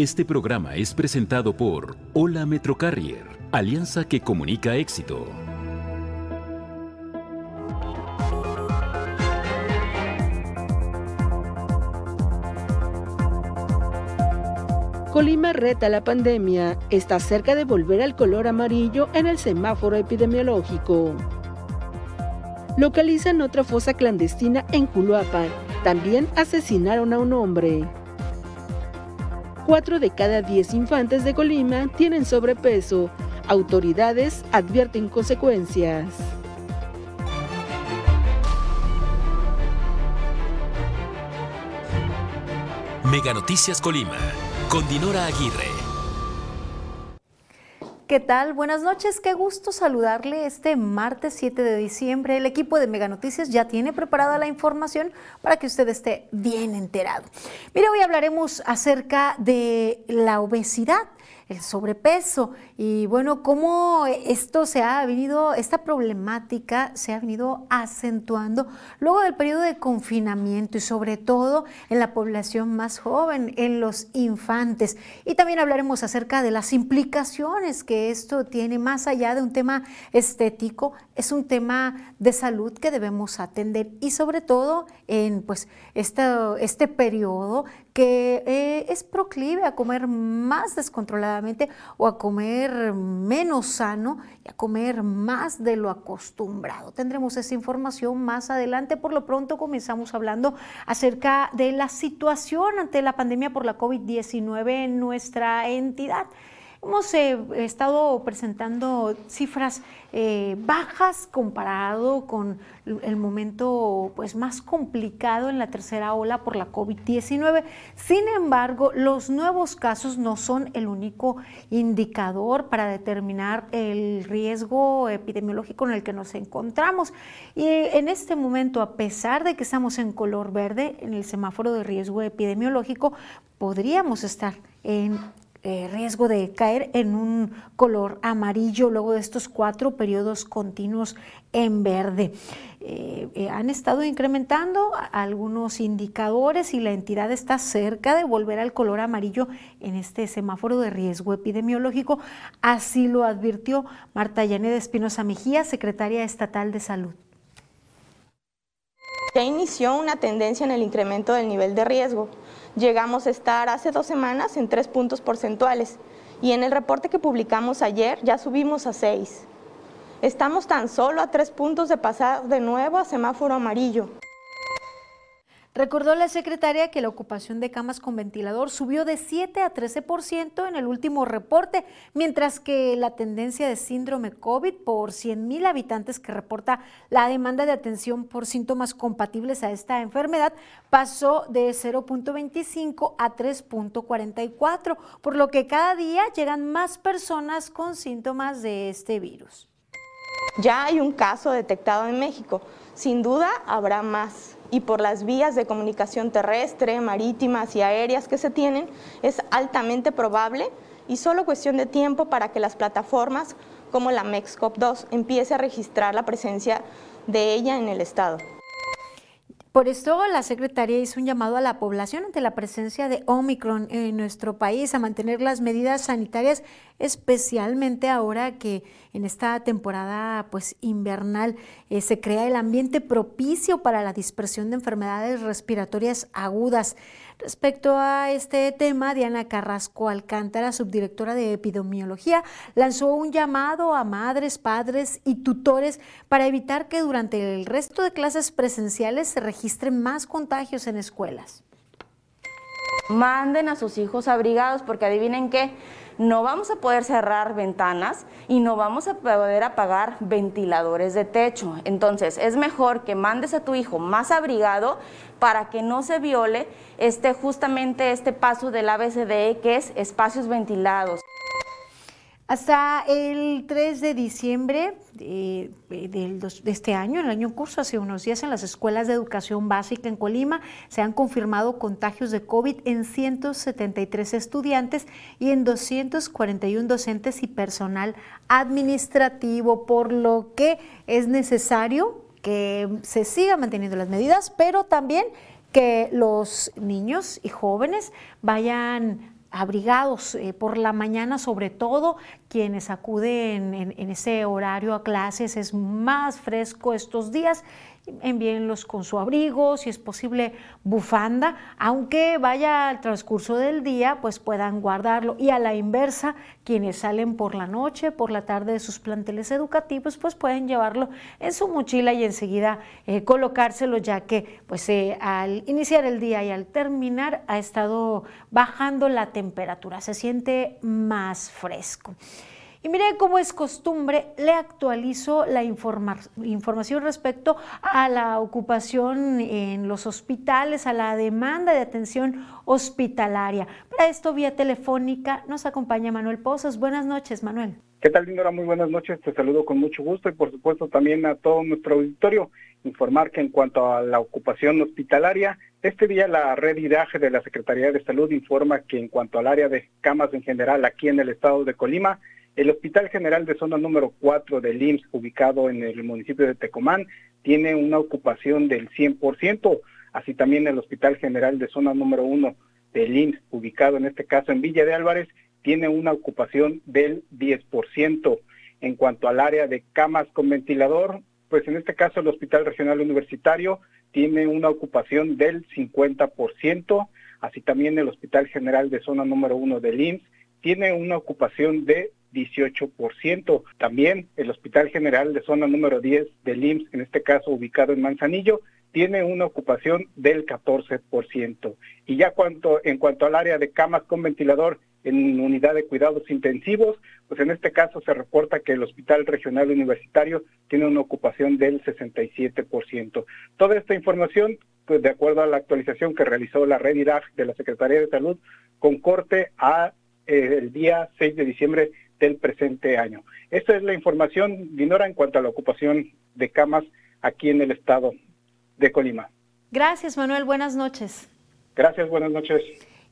Este programa es presentado por Hola Metrocarrier, alianza que comunica éxito. Colima reta la pandemia, está cerca de volver al color amarillo en el semáforo epidemiológico. Localizan otra fosa clandestina en Culuapan. También asesinaron a un hombre. Cuatro de cada diez infantes de Colima tienen sobrepeso. Autoridades advierten consecuencias. Mega Noticias Colima con Dinora Aguirre. ¿Qué tal? Buenas noches, qué gusto saludarle este martes 7 de diciembre. El equipo de Mega Noticias ya tiene preparada la información para que usted esté bien enterado. Mire, hoy hablaremos acerca de la obesidad el sobrepeso. Y bueno, cómo esto se ha venido, esta problemática se ha venido acentuando luego del periodo de confinamiento y sobre todo en la población más joven, en los infantes. Y también hablaremos acerca de las implicaciones que esto tiene más allá de un tema estético, es un tema de salud que debemos atender y sobre todo en pues este, este periodo que eh, es proclive a comer más descontroladamente o a comer menos sano y a comer más de lo acostumbrado. Tendremos esa información más adelante. Por lo pronto comenzamos hablando acerca de la situación ante la pandemia por la COVID-19 en nuestra entidad. Hemos estado presentando cifras eh, bajas comparado con el momento pues, más complicado en la tercera ola por la COVID-19. Sin embargo, los nuevos casos no son el único indicador para determinar el riesgo epidemiológico en el que nos encontramos. Y en este momento, a pesar de que estamos en color verde en el semáforo de riesgo epidemiológico, podríamos estar en eh, riesgo de caer en un color amarillo luego de estos cuatro periodos continuos en verde. Eh, eh, han estado incrementando algunos indicadores y la entidad está cerca de volver al color amarillo en este semáforo de riesgo epidemiológico. Así lo advirtió Marta Yaneda Espinosa Mejía, secretaria estatal de salud. Ya inició una tendencia en el incremento del nivel de riesgo llegamos a estar hace dos semanas en tres puntos porcentuales y en el reporte que publicamos ayer ya subimos a seis. Estamos tan solo a tres puntos de pasar de nuevo a semáforo amarillo. Recordó la secretaria que la ocupación de camas con ventilador subió de 7 a 13% en el último reporte, mientras que la tendencia de síndrome COVID por 100.000 habitantes que reporta la demanda de atención por síntomas compatibles a esta enfermedad pasó de 0.25 a 3.44, por lo que cada día llegan más personas con síntomas de este virus. Ya hay un caso detectado en México, sin duda habrá más y por las vías de comunicación terrestre, marítimas y aéreas que se tienen, es altamente probable y solo cuestión de tiempo para que las plataformas como la MEXCOP2 empiece a registrar la presencia de ella en el Estado. Por esto, la secretaria hizo un llamado a la población ante la presencia de Omicron en nuestro país a mantener las medidas sanitarias, especialmente ahora que en esta temporada pues invernal eh, se crea el ambiente propicio para la dispersión de enfermedades respiratorias agudas. Respecto a este tema, Diana Carrasco Alcántara, subdirectora de epidemiología, lanzó un llamado a madres, padres y tutores para evitar que durante el resto de clases presenciales se registren más contagios en escuelas. Manden a sus hijos abrigados porque adivinen qué, no vamos a poder cerrar ventanas y no vamos a poder apagar ventiladores de techo. Entonces es mejor que mandes a tu hijo más abrigado para que no se viole este, justamente este paso del ABCDE que es espacios ventilados. Hasta el 3 de diciembre de, este año, el año curso, hace unos días, en las escuelas de educación básica en Colima se han confirmado contagios de COVID en 173 estudiantes y en 241 docentes y personal administrativo, por lo que es necesario que se sigan manteniendo las medidas, pero también que los niños y jóvenes vayan abrigados eh, por la mañana, sobre todo quienes acuden en, ese horario a clases, es más fresco estos días envíenlos con su abrigo, si es posible bufanda, aunque vaya al transcurso del día, pues puedan guardarlo. Y a la inversa, quienes salen por la noche, por la tarde de sus planteles educativos, pues pueden llevarlo en su mochila y enseguida eh, colocárselo, ya que pues eh, al iniciar el día y al terminar ha estado bajando la temperatura, se siente más fresco. Y mire, como es costumbre, le actualizo la información respecto a la ocupación en los hospitales, a la demanda de atención hospitalaria. Para esto, vía telefónica, nos acompaña Manuel Pozos. Buenas noches, Manuel. ¿Qué tal, Lindora? Muy buenas noches. Te saludo con mucho gusto y, por supuesto, también a todo nuestro auditorio. Informar que en cuanto a la ocupación hospitalaria, este día la red IDAGE de la Secretaría de Salud informa que en cuanto al área de camas en general aquí en el estado de Colima, el Hospital General de Zona número 4 del IMSS, ubicado en el municipio de Tecomán, tiene una ocupación del 100%, así también el Hospital General de Zona número 1 del IMSS, ubicado en este caso en Villa de Álvarez, tiene una ocupación del 10%. En cuanto al área de camas con ventilador, pues en este caso el Hospital Regional Universitario tiene una ocupación del 50%, así también el Hospital General de Zona número 1 del IMSS tiene una ocupación de 18%. También el Hospital General de Zona número 10 del IMSS, en este caso ubicado en Manzanillo, tiene una ocupación del 14%. Y ya cuanto, en cuanto al área de camas con ventilador en unidad de cuidados intensivos, pues en este caso se reporta que el Hospital Regional Universitario tiene una ocupación del 67%. Toda esta información, pues de acuerdo a la actualización que realizó la red IRAF de la Secretaría de Salud, con corte a eh, el día 6 de diciembre del presente año. Esta es la información, Dinora, en cuanto a la ocupación de camas aquí en el estado de Colima. Gracias, Manuel. Buenas noches. Gracias, buenas noches.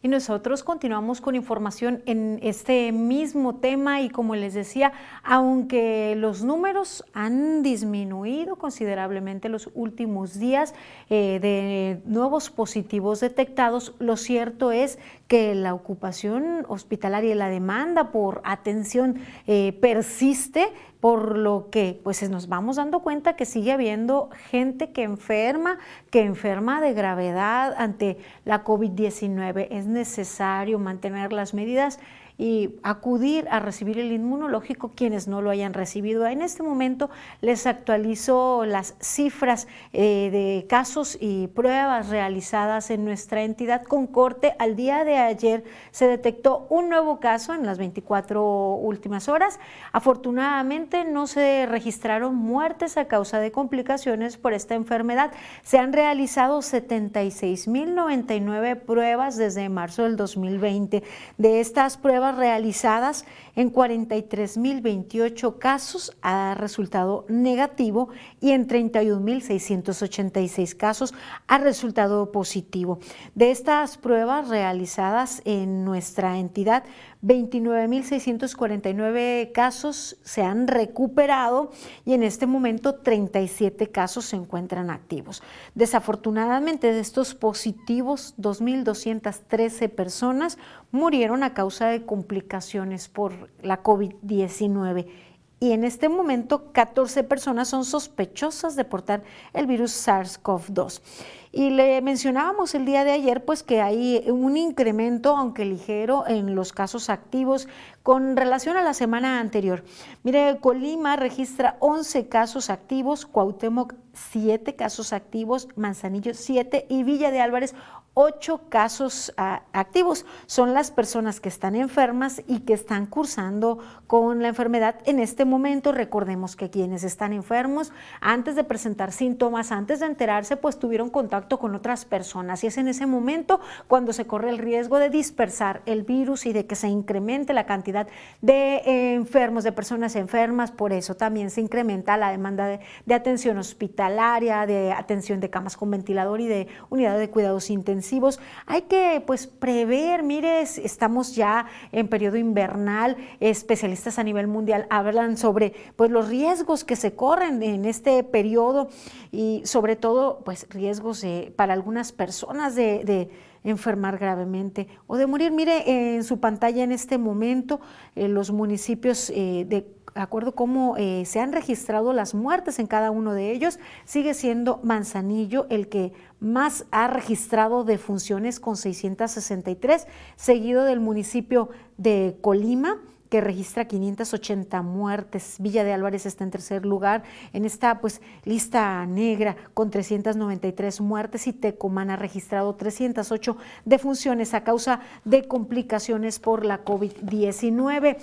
Y nosotros continuamos con información en este mismo tema y como les decía, aunque los números han disminuido considerablemente los últimos días eh, de nuevos positivos detectados, lo cierto es que la ocupación hospitalaria y la demanda por atención eh, persiste por lo que pues nos vamos dando cuenta que sigue habiendo gente que enferma, que enferma de gravedad ante la COVID-19. Es necesario mantener las medidas y acudir a recibir el inmunológico quienes no lo hayan recibido. En este momento les actualizo las cifras eh, de casos y pruebas realizadas en nuestra entidad con corte. Al día de ayer se detectó un nuevo caso en las 24 últimas horas. Afortunadamente no se registraron muertes a causa de complicaciones por esta enfermedad. Se han realizado 76.099 pruebas desde marzo del 2020. De estas pruebas realizadas en 43.028 casos ha resultado negativo y en 31.686 casos ha resultado positivo. De estas pruebas realizadas en nuestra entidad, 29.649 casos se han recuperado y en este momento 37 casos se encuentran activos. Desafortunadamente de estos positivos, 2.213 personas murieron a causa de complicaciones por la COVID-19 y en este momento 14 personas son sospechosas de portar el virus SARS-CoV-2. Y le mencionábamos el día de ayer pues que hay un incremento, aunque ligero, en los casos activos con relación a la semana anterior. Mire, Colima registra 11 casos activos, Cuauhtémoc 7 casos activos, Manzanillo 7 y Villa de Álvarez ocho casos ah, activos. Son las personas que están enfermas y que están cursando con la enfermedad en este momento. Recordemos que quienes están enfermos, antes de presentar síntomas, antes de enterarse, pues tuvieron contacto con otras personas. Y es en ese momento cuando se corre el riesgo de dispersar el virus y de que se incremente la cantidad de enfermos, de personas enfermas. Por eso también se incrementa la demanda de, atención hospitalaria, de atención de camas con ventilador y de unidades de cuidados intensivos hay que pues prever, mire, estamos ya en periodo invernal, especialistas a nivel mundial hablan sobre pues los riesgos que se corren en este periodo y sobre todo pues riesgos para algunas personas de enfermar gravemente o de morir. Mire en su pantalla en este momento los municipios de acuerdo cómo se han registrado las muertes en cada uno de ellos, sigue siendo Manzanillo el que más ha registrado defunciones con 663, seguido del municipio de Colima que registra 580 muertes. Villa de Álvarez está en tercer lugar en esta pues lista negra con 393 muertes y Tecomán ha registrado 308 defunciones a causa de complicaciones por la COVID-19.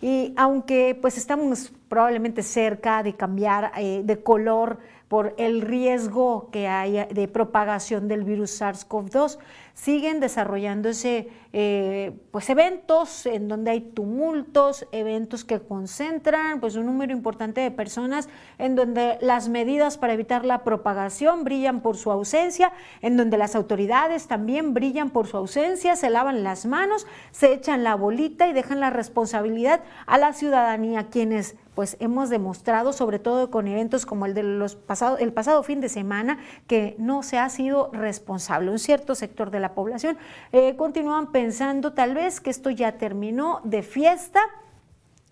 Y aunque pues estamos probablemente cerca de cambiar eh, de color por el riesgo que hay de propagación del virus SARS-CoV-2, siguen desarrollándose eh, pues eventos en donde hay tumultos, eventos que concentran pues un número importante de personas, en donde las medidas para evitar la propagación brillan por su ausencia, en donde las autoridades también brillan por su ausencia, se lavan las manos, se echan la bolita y dejan la responsabilidad a la ciudadanía, quienes pues hemos demostrado, sobre todo con eventos como el de los pasado, el pasado fin de semana, que no se ha sido responsable. Un cierto sector de la población eh, continúan pensando tal vez que esto ya terminó de fiesta.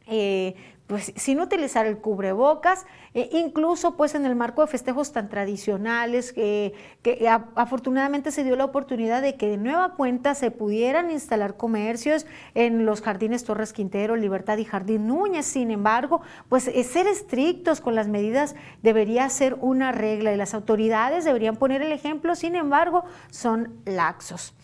Eh, pues sin utilizar el cubrebocas, e incluso pues en el marco de festejos tan tradicionales, que afortunadamente se dio la oportunidad de que de nueva cuenta se pudieran instalar comercios en los jardines Torres Quintero, Libertad y Jardín Núñez. Sin embargo, pues eh, ser estrictos con las medidas debería ser una regla y las autoridades deberían poner el ejemplo, sin embargo, son laxos.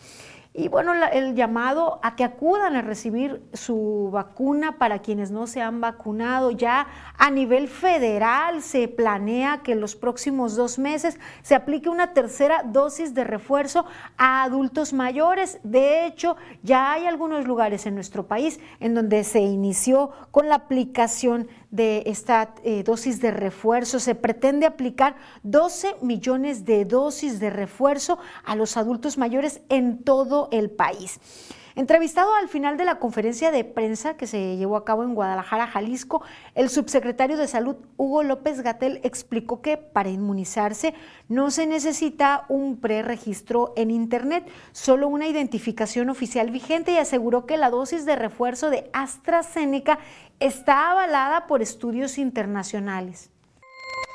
Y bueno, el llamado a que acudan a recibir su vacuna para quienes no se han vacunado. Ya a nivel federal se planea que en los próximos dos meses se aplique una tercera dosis de refuerzo a adultos mayores. De hecho, ya hay algunos lugares en nuestro país en donde se inició con la aplicación de esta eh, dosis de refuerzo. Se pretende aplicar 12 millones de dosis de refuerzo a los adultos mayores en todo el país. Entrevistado al final de la conferencia de prensa que se llevó a cabo en Guadalajara, Jalisco, el subsecretario de Salud, Hugo López Gatel, explicó que para inmunizarse no se necesita un preregistro en Internet, solo una identificación oficial vigente y aseguró que la dosis de refuerzo de AstraZeneca está avalada por estudios internacionales.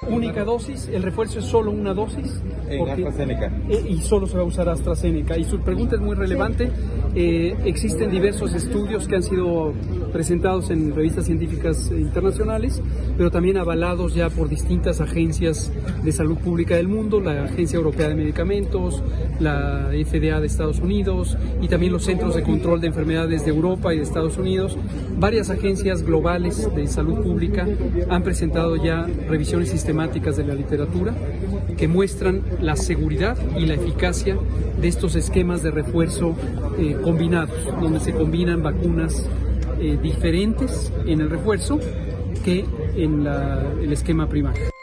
Única dosis, el refuerzo es solo una dosis. En AstraZeneca. Eh, y solo se va a usar AstraZeneca. Y su pregunta es muy relevante. Eh, existen diversos estudios que han sido presentados en revistas científicas internacionales, pero también avalados ya por distintas agencias de salud pública del mundo, la Agencia Europea de Medicamentos, la FDA de Estados Unidos y también los Centros de Control de Enfermedades de Europa y de Estados Unidos. Varias agencias globales de salud pública han presentado ya revisiones sistemáticas de la literatura que muestran la seguridad y la eficacia de estos esquemas de refuerzo eh, combinados, donde se combinan vacunas eh, diferentes en el refuerzo que en el esquema primario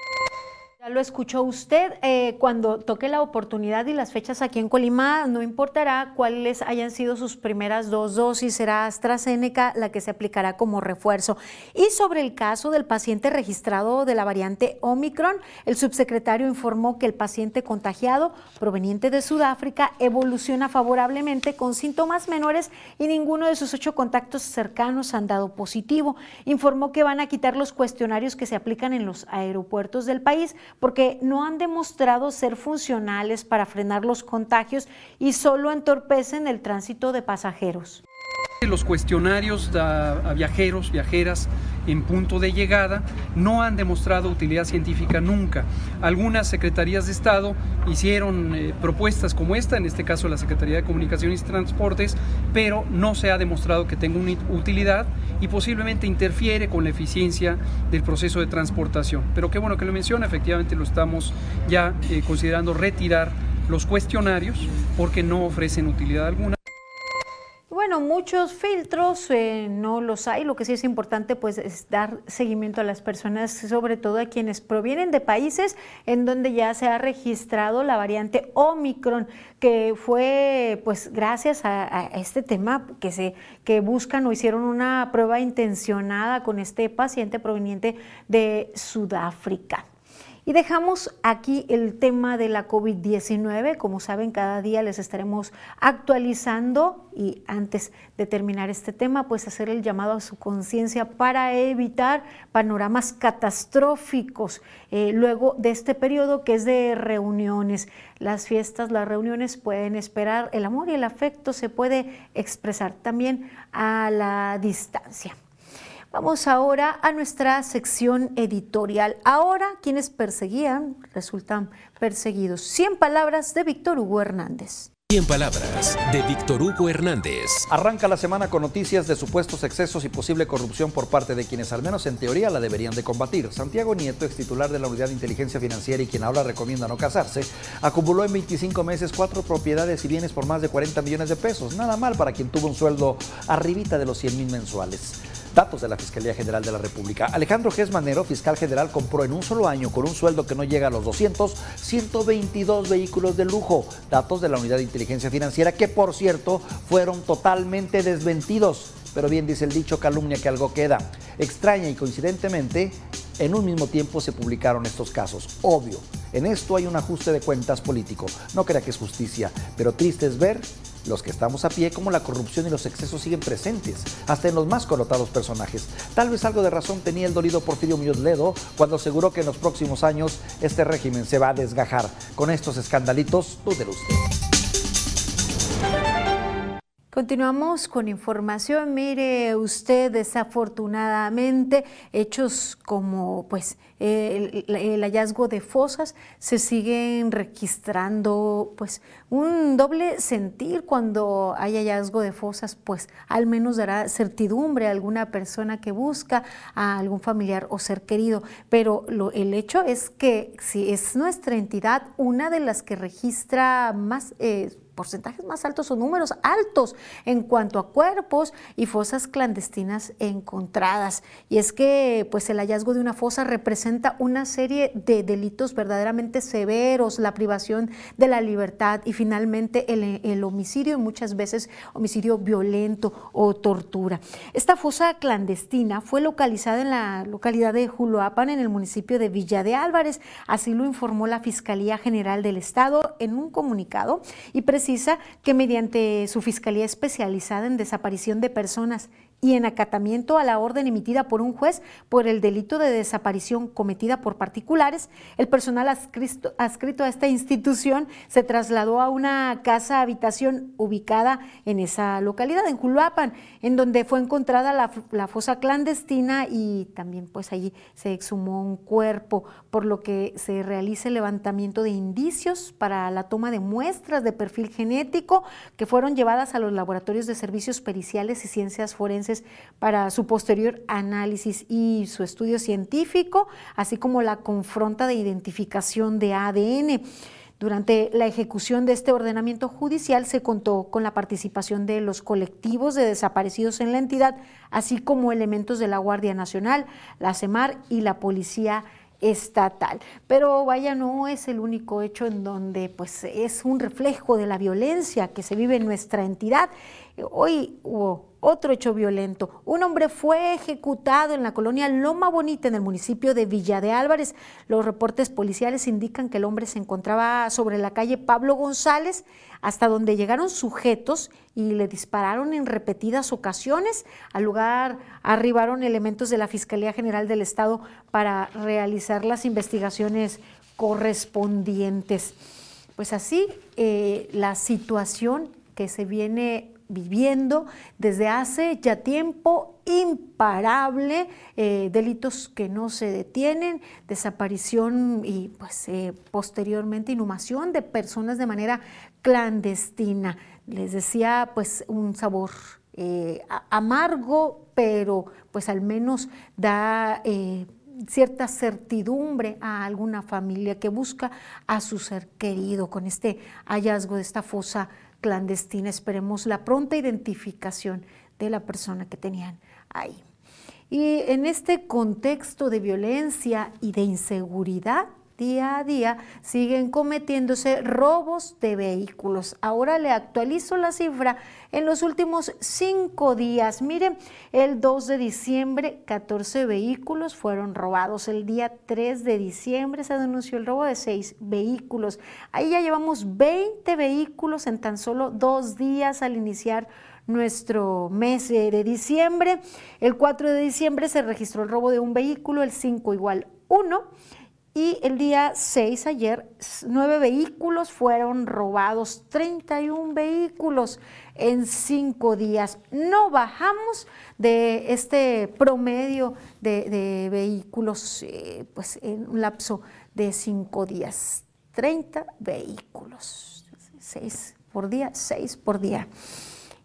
lo escuchó usted. Eh, cuando toque la oportunidad y las fechas aquí en Colima, no importará cuáles hayan sido sus primeras dos dosis, será AstraZeneca la que se aplicará como refuerzo. Y sobre el caso del paciente registrado de la variante Omicron, el subsecretario informó que el paciente contagiado proveniente de Sudáfrica evoluciona favorablemente con síntomas menores y ninguno de sus ocho contactos cercanos han dado positivo. Informó que van a quitar los cuestionarios que se aplican en los aeropuertos del país porque no han demostrado ser funcionales para frenar los contagios y solo entorpecen el tránsito de pasajeros. Los cuestionarios a, viajeros, viajeras en punto de llegada no han demostrado utilidad científica nunca. Algunas secretarías de Estado hicieron eh, propuestas como esta, en este caso la Secretaría de Comunicaciones y Transportes, pero no se ha demostrado que tenga una utilidad y posiblemente interfiere con la eficiencia del proceso de transportación. Pero qué bueno que lo menciona, efectivamente lo estamos ya eh, considerando retirar los cuestionarios porque no ofrecen utilidad alguna. Bueno, muchos filtros eh, no los hay. Lo que sí es importante pues es dar seguimiento a las personas, sobre todo a quienes provienen de países en donde ya se ha registrado la variante Omicron, que fue pues gracias a, este tema que se que buscan o hicieron una prueba intencionada con este paciente proveniente de Sudáfrica. Y dejamos aquí el tema de la COVID-19. Como saben, cada día les estaremos actualizando y antes de terminar este tema, pues hacer el llamado a su conciencia para evitar panoramas catastróficos eh, luego de este periodo que es de reuniones. Las fiestas, las reuniones pueden esperar, el amor y el afecto se puede expresar también a la distancia. Vamos ahora a nuestra sección editorial. Ahora, quienes perseguían resultan perseguidos. 100 palabras de Víctor Hugo Hernández. 100 palabras de Víctor Hugo Hernández. Arranca la semana con noticias de supuestos excesos y posible corrupción por parte de quienes al menos en teoría la deberían de combatir. Santiago Nieto, ex titular de la Unidad de Inteligencia Financiera y quien ahora recomienda no casarse, acumuló en 25 meses cuatro propiedades y bienes por más de 40 millones de pesos. Nada mal para quien tuvo un sueldo arribita de los 100 mil mensuales. Datos de la Fiscalía General de la República. Alejandro Gesmanero, fiscal general, compró en un solo año con un sueldo que no llega a los 200, 122 vehículos de lujo. Datos de la Unidad de Inteligencia Financiera que, por cierto, fueron totalmente desmentidos. Pero bien dice el dicho, calumnia que algo queda. Extraña y coincidentemente, en un mismo tiempo se publicaron estos casos. Obvio, en esto hay un ajuste de cuentas político. No crea que es justicia, pero triste es ver los que estamos a pie como la corrupción y los excesos siguen presentes, hasta en los más connotados personajes. Tal vez algo de razón tenía el dolido Porfirio Muñoz Ledo cuando aseguró que en los próximos años este régimen se va a desgajar. Con estos escandalitos, dúdelo usted. Continuamos con información. Mire usted, desafortunadamente, hechos como pues el, hallazgo de fosas se siguen registrando pues un doble sentir cuando hay hallazgo de fosas, pues al menos dará certidumbre a alguna persona que busca a algún familiar o ser querido. Pero lo, el hecho es que si es nuestra entidad una de las que registra más eh, porcentajes más altos o números altos en cuanto a cuerpos y fosas clandestinas encontradas. Y es que pues el hallazgo de una fosa representa una serie de delitos verdaderamente severos, la privación de la libertad y finalmente el, homicidio muchas veces homicidio violento o tortura. Esta fosa clandestina fue localizada en la localidad de Juluapan en el municipio de Villa de Álvarez, así lo informó la Fiscalía General del Estado en un comunicado y precisa que mediante su Fiscalía especializada en desaparición de personas y en acatamiento a la orden emitida por un juez por el delito de desaparición cometida por particulares, el personal adscrito, a esta institución se trasladó a una casa habitación ubicada en esa localidad, en Juluapan, en donde fue encontrada la, fosa clandestina y también pues allí se exhumó un cuerpo, por lo que se realiza el levantamiento de indicios para la toma de muestras de perfil genético que fueron llevadas a los laboratorios de servicios periciales y ciencias forenses para su posterior análisis y su estudio científico, así como la confronta de identificación de ADN. Durante la ejecución de este ordenamiento judicial se contó con la participación de los colectivos de desaparecidos en la entidad, así como elementos de la Guardia Nacional, la CEMAR y la Policía estatal. Pero vaya, no es el único hecho en donde pues es un reflejo de la violencia que se vive en nuestra entidad. Hoy hubo otro hecho violento. Un hombre fue ejecutado en la colonia Loma Bonita, en el municipio de Villa de Álvarez. Los reportes policiales indican que el hombre se encontraba sobre la calle Pablo González, hasta donde llegaron sujetos y le dispararon en repetidas ocasiones. Al lugar arribaron elementos de la Fiscalía General del Estado para realizar las investigaciones correspondientes. Pues así, eh, la situación que se viene viviendo desde hace ya tiempo imparable, eh, delitos que no se detienen, desaparición y pues eh, posteriormente inhumación de personas de manera clandestina. Les decía pues un sabor eh, amargo, pero pues al menos da cierta certidumbre a alguna familia que busca a su ser querido con este hallazgo de esta fosa clandestina. Esperemos la pronta identificación de la persona que tenían ahí. Y en este contexto de violencia y de inseguridad, día a día siguen cometiéndose robos de vehículos. Ahora le actualizo la cifra en los últimos cinco días. Miren, el 2 de diciembre 14 vehículos fueron robados. El día 3 de diciembre se denunció el robo de seis vehículos. Ahí ya llevamos 20 vehículos en tan solo dos días al iniciar nuestro mes de diciembre. El 4 de diciembre se registró el robo de un vehículo, el 5 igual 1 y el día 6, ayer, nueve vehículos fueron robados, 31 vehículos en cinco días. No bajamos de este promedio de, vehículos eh, pues en un lapso de cinco días. 30 vehículos, seis por día, seis por día.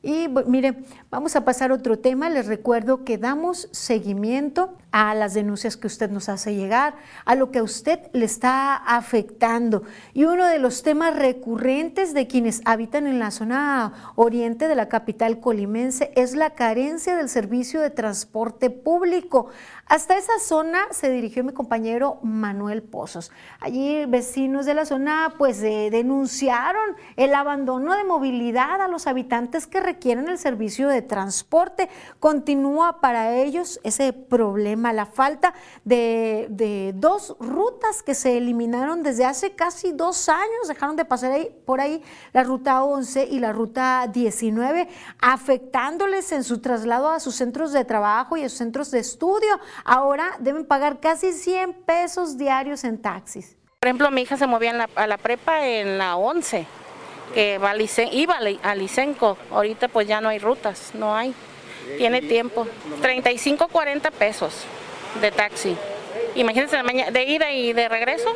Y mire, vamos a pasar a otro tema. Les recuerdo que damos seguimiento a las denuncias que usted nos hace llegar, a lo que a usted le está afectando. Y uno de los temas recurrentes de quienes habitan en la zona oriente de la capital colimense es la carencia del servicio de transporte público. Hasta esa zona se dirigió mi compañero Manuel Pozos. Allí vecinos de la zona pues eh, denunciaron el abandono de movilidad a los habitantes que requieren el servicio de transporte. Continúa para ellos ese problema, la falta de, dos rutas que se eliminaron desde hace casi dos años, dejaron de pasar ahí, por ahí la ruta 11 y la ruta 19, afectándoles en su traslado a sus centros de trabajo y a sus centros de estudio ahora deben pagar casi 100 pesos diarios en taxis. Por ejemplo, mi hija se movía a la prepa en la 11, que va iba a Licenco. Ahorita pues ya no hay rutas, no hay. Tiene tiempo. 35, 40 pesos de taxi. Imagínense de ida y de regreso.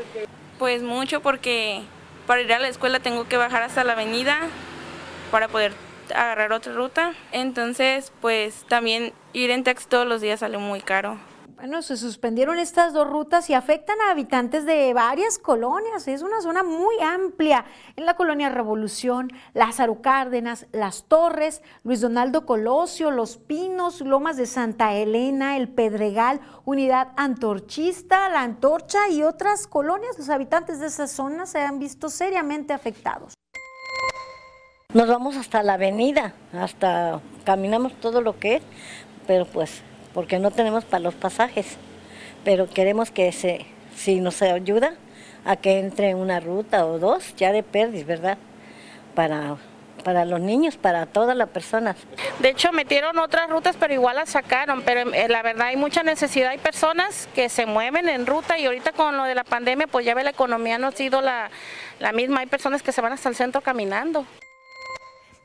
Pues mucho porque para ir a la escuela tengo que bajar hasta la avenida para poder agarrar otra ruta. Entonces, pues también ir en taxi todos los días sale muy caro. Bueno, se suspendieron estas dos rutas y afectan a habitantes de varias colonias. Es una zona muy amplia. En la colonia Revolución, Lázaro Cárdenas, Las Torres, Luis Donaldo Colosio, Los Pinos, Lomas de Santa Elena, El Pedregal, Unidad Antorchista, La Antorcha y otras colonias. Los habitantes de esa zona se han visto seriamente afectados. Nos vamos hasta la avenida, hasta caminamos todo lo que es, pero pues porque no tenemos para los pasajes, pero queremos que se, si nos ayuda a que entre una ruta o dos, ya de perdis, ¿verdad? Para, para los niños, para todas las personas. De hecho, metieron otras rutas, pero igual las sacaron, pero eh, la verdad hay mucha necesidad, hay personas que se mueven en ruta y ahorita con lo de la pandemia, pues ya ve la economía no ha sido la, la misma, hay personas que se van hasta el centro caminando.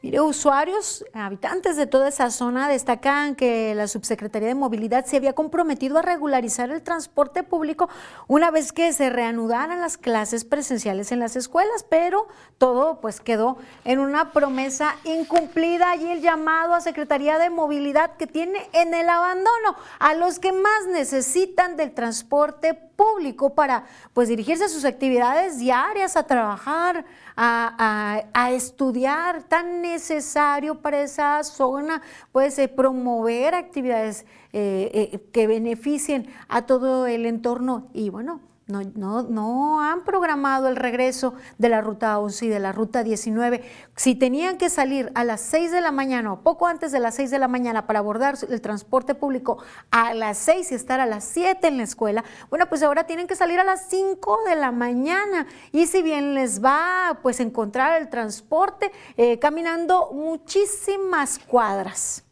Mire, usuarios, habitantes de toda esa zona destacan que la Subsecretaría de Movilidad se había comprometido a regularizar el transporte público una vez que se reanudaran las clases presenciales en las escuelas, pero todo pues quedó en una promesa incumplida y el llamado a Secretaría de Movilidad que tiene en el abandono a los que más necesitan del transporte público para pues dirigirse a sus actividades diarias, a trabajar, a, estudiar, tan necesario para esa zona, pues eh, promover actividades eh, eh, que beneficien a todo el entorno. Y bueno, no, no, no, han programado el regreso de la ruta 11 y de la ruta 19. Si tenían que salir a las 6 de la mañana o poco antes de las 6 de la mañana para abordar el transporte público a las 6 y estar a las 7 en la escuela, bueno, pues ahora tienen que salir a las 5 de la mañana. Y si bien les va pues encontrar el transporte eh, caminando muchísimas cuadras.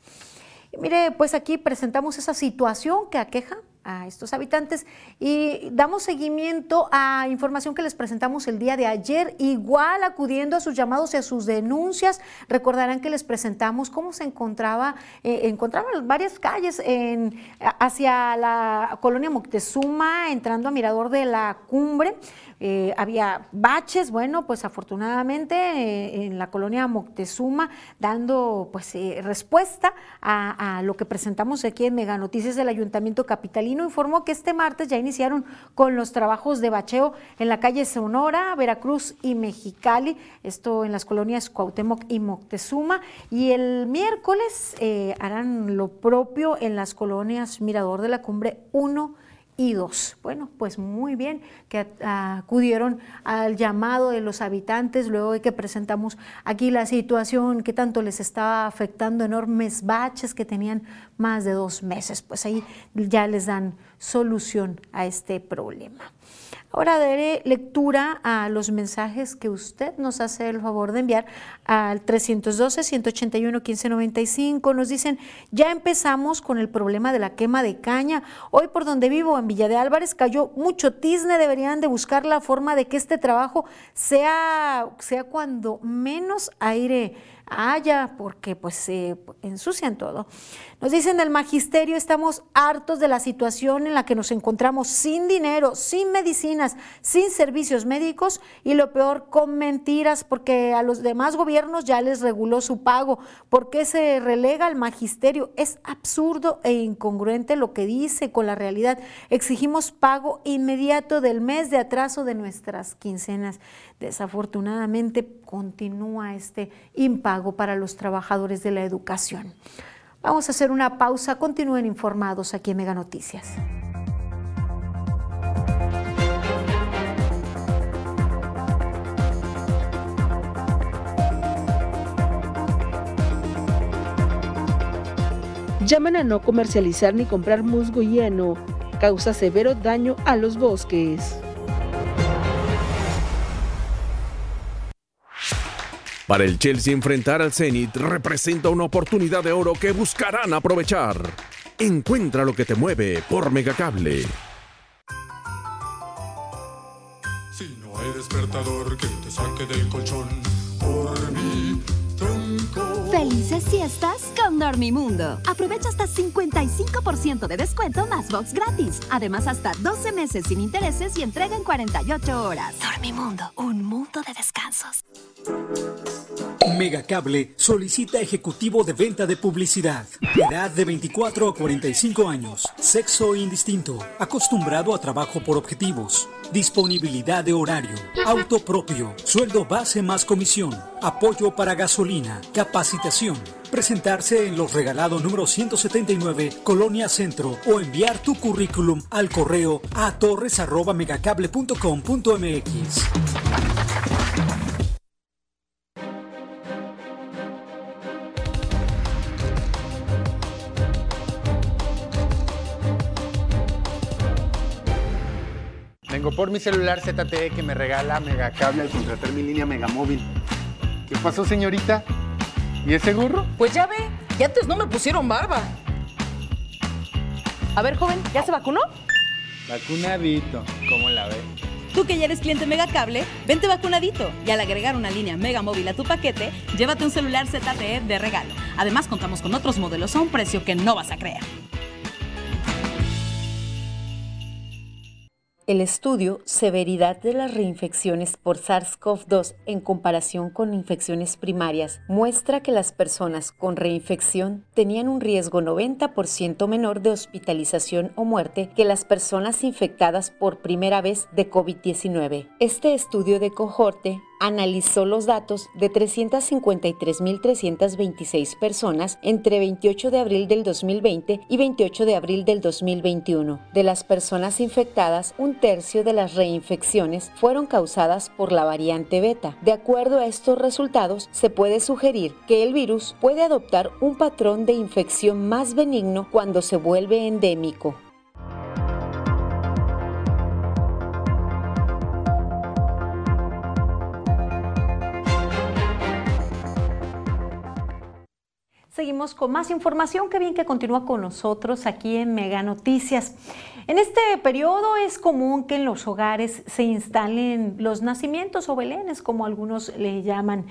mire, pues aquí presentamos esa situación que aqueja a estos habitantes y damos seguimiento a información que les presentamos el día de ayer, igual acudiendo a sus llamados y a sus denuncias. Recordarán que les presentamos cómo se encontraba, eh, encontraban varias calles en, hacia la colonia Moctezuma, entrando a Mirador de la Cumbre. Eh, había baches, bueno, pues afortunadamente eh, en la colonia Moctezuma, dando pues eh, respuesta a, lo que presentamos aquí en Mega Noticias del Ayuntamiento Capitalino, informó que este martes ya iniciaron con los trabajos de bacheo en la calle Sonora, Veracruz y Mexicali, esto en las colonias Cuauhtémoc y Moctezuma, y el miércoles harán lo propio en las colonias Mirador de la Cumbre 1 bueno, pues muy bien que acudieron al llamado de los habitantes luego de que presentamos aquí la situación que tanto les estaba afectando, enormes baches que tenían más de dos meses. Pues ahí ya les dan solución a este problema. Ahora daré lectura a los mensajes que usted nos hace el favor de enviar al 312-181-1595. Nos dicen, ya empezamos con el problema de la quema de caña. Hoy por donde vivo, en Villa de Álvarez, cayó mucho tizne. Deberían de buscar la forma de que este trabajo sea, sea cuando menos aire haya, porque pues se ensucian todo. Nos dicen del magisterio, estamos hartos de la situación en la que nos encontramos sin dinero, sin medicinas, sin servicios médicos y lo peor, con mentiras, porque a los demás gobiernos ya les reguló su pago. ¿Por qué se relega al magisterio? Es absurdo e incongruente lo que dice con la realidad. Exigimos pago inmediato del mes de atraso de nuestras quincenas. Desafortunadamente continúa este impago para los trabajadores de la educación. Vamos a hacer una pausa. Continúen informados aquí en Mega Noticias. Llaman a no comercializar ni comprar musgo y heno. Causa severo daño a los bosques. Para el Chelsea enfrentar al Zenit representa una oportunidad de oro que buscarán aprovechar. Encuentra lo que te mueve por Megacable. Si no hay despertador que te saque del colchón, por mi tronco. Felices siestas con Dormimundo. Aprovecha hasta 55% de descuento más box gratis. Además, hasta 12 meses sin intereses y entrega en 48 horas. Dormimundo, un mundo de descansos. Megacable solicita ejecutivo de venta de publicidad. Edad de 24 a 45 años. Sexo indistinto. Acostumbrado a trabajo por objetivos. Disponibilidad de horario. Auto propio. Sueldo base más comisión. Apoyo para gasolina. Capacitación. Presentarse en los regalados número 179, Colonia Centro, o enviar tu currículum al correo a torres.megacable.com.mx. Vengo por mi celular ZTE que me regala Megacable al contratar mi línea Megamóvil. ¿Qué pasó, señorita? ¿Y ese gorro? Pues ya ve, y antes no me pusieron barba. A ver, joven, ¿ya se vacunó? Vacunadito, ¿cómo la ve? Tú que ya eres cliente Megacable, vente vacunadito y al agregar una línea Mega Móvil a tu paquete, llévate un celular ZTE de regalo. Además, contamos con otros modelos a un precio que no vas a creer. El estudio Severidad de las reinfecciones por SARS-CoV-2 en comparación con infecciones primarias muestra que las personas con reinfección tenían un riesgo 90% menor de hospitalización o muerte que las personas infectadas por primera vez de COVID-19. Este estudio de cohorte analizó los datos de 353.326 personas entre 28 de abril del 2020 y 28 de abril del 2021. De las personas infectadas, un tercio de las reinfecciones fueron causadas por la variante beta. De acuerdo a estos resultados, se puede sugerir que el virus puede adoptar un patrón de infección más benigno cuando se vuelve endémico. Seguimos con más información. Qué bien que continúa con nosotros aquí en Mega Noticias. En este periodo es común que en los hogares se instalen los nacimientos o belenes, como algunos le llaman.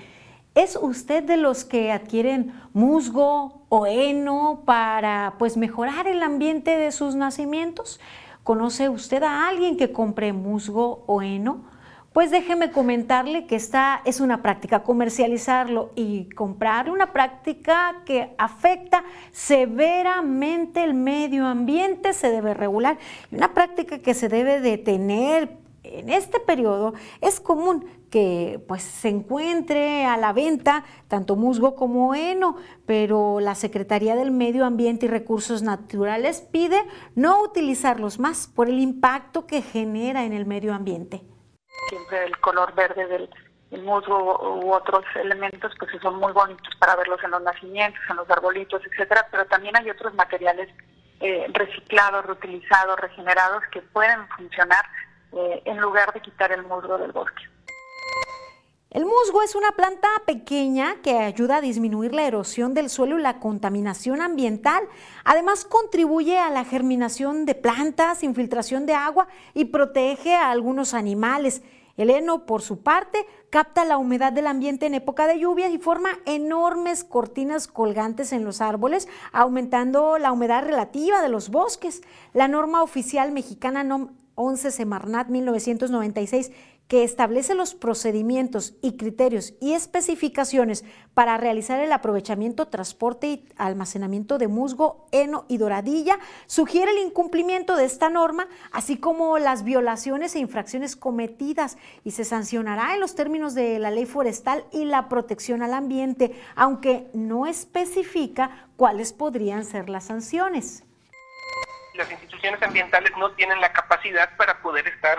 ¿Es usted de los que adquieren musgo o heno para pues mejorar el ambiente de sus nacimientos? ¿Conoce usted a alguien que compre musgo o heno? Pues déjeme comentarle que esta es una práctica, comercializarlo y comprarlo, una práctica que afecta severamente el medio ambiente, se debe regular, una práctica que se debe detener en este periodo es común que pues se encuentre a la venta tanto musgo como heno, pero la Secretaría del Medio Ambiente y Recursos Naturales pide no utilizarlos más por el impacto que genera en el medio ambiente. Siempre el color verde del musgo u otros elementos pues son muy bonitos para verlos en los nacimientos, en los arbolitos, etcétera, pero también hay otros materiales eh, reciclados, reutilizados, regenerados que pueden funcionar eh, en lugar de quitar el musgo del bosque. El musgo es una planta pequeña que ayuda a disminuir la erosión del suelo y la contaminación ambiental. Además, contribuye a la germinación de plantas, infiltración de agua y protege a algunos animales. El heno, por su parte, capta la humedad del ambiente en época de lluvias y forma enormes cortinas colgantes en los árboles, aumentando la humedad relativa de los bosques. La norma oficial mexicana 11 Semarnat 1996 que establece los procedimientos y criterios y especificaciones para realizar el aprovechamiento, transporte y almacenamiento de musgo, heno y doradilla, sugiere el incumplimiento de esta norma, así como las violaciones e infracciones cometidas y se sancionará en los términos de la ley forestal y la protección al ambiente, aunque no especifica cuáles podrían ser las sanciones. Las instituciones ambientales no tienen la capacidad para poder estar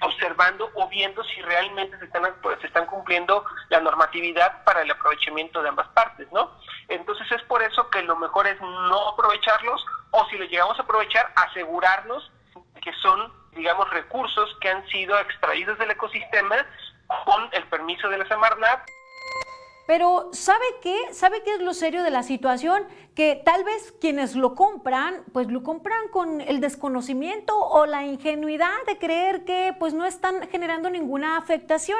observando o viendo si realmente se están, se están cumpliendo la normatividad para el aprovechamiento de ambas partes, ¿no? Entonces es por eso que lo mejor es no aprovecharlos o si lo llegamos a aprovechar, asegurarnos que son, digamos, recursos que han sido extraídos del ecosistema con el permiso de la Semarnat. Pero ¿sabe qué? ¿Sabe qué es lo serio de la situación? Que tal vez quienes lo compran, pues lo compran con el desconocimiento o la ingenuidad de creer que pues no están generando ninguna afectación